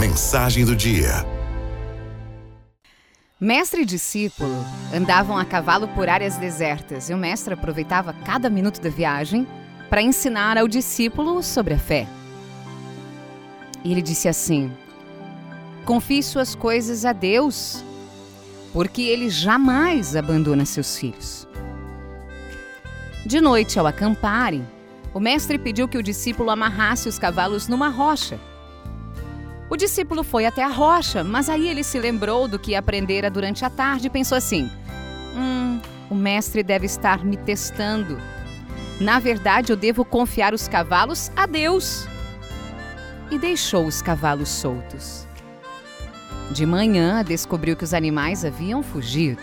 mensagem do dia. Mestre e discípulo andavam a cavalo por áreas desertas e o mestre aproveitava cada minuto da viagem para ensinar ao discípulo sobre a fé. E ele disse assim: Confie suas coisas a Deus, porque ele jamais abandona seus filhos. De noite, ao acamparem, o mestre pediu que o discípulo amarrasse os cavalos numa rocha. O discípulo foi até a rocha, mas aí ele se lembrou do que aprendera durante a tarde e pensou assim: Hum, o mestre deve estar me testando. Na verdade, eu devo confiar os cavalos a Deus. E deixou os cavalos soltos. De manhã, descobriu que os animais haviam fugido.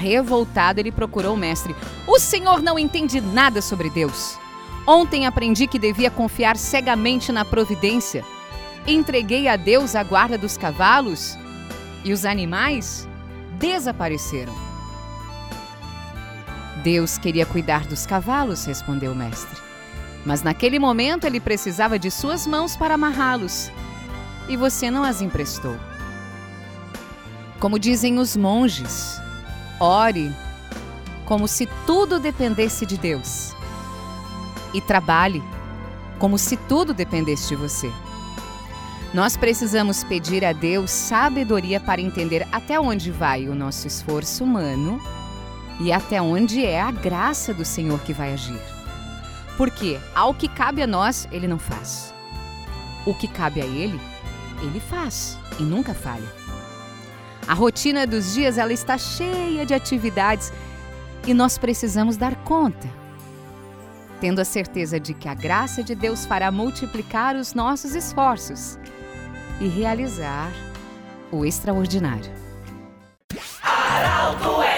Revoltado, ele procurou o mestre. O senhor não entende nada sobre Deus. Ontem aprendi que devia confiar cegamente na providência. Entreguei a Deus a guarda dos cavalos e os animais desapareceram. Deus queria cuidar dos cavalos, respondeu o mestre. Mas naquele momento ele precisava de suas mãos para amarrá-los. E você não as emprestou. Como dizem os monges, ore como se tudo dependesse de Deus. E trabalhe como se tudo dependesse de você. Nós precisamos pedir a Deus sabedoria para entender até onde vai o nosso esforço humano e até onde é a graça do Senhor que vai agir. Porque ao que cabe a nós, Ele não faz. O que cabe a Ele, Ele faz e nunca falha. A rotina dos dias ela está cheia de atividades e nós precisamos dar conta. Tendo a certeza de que a graça de Deus fará multiplicar os nossos esforços e realizar o extraordinário. Aralto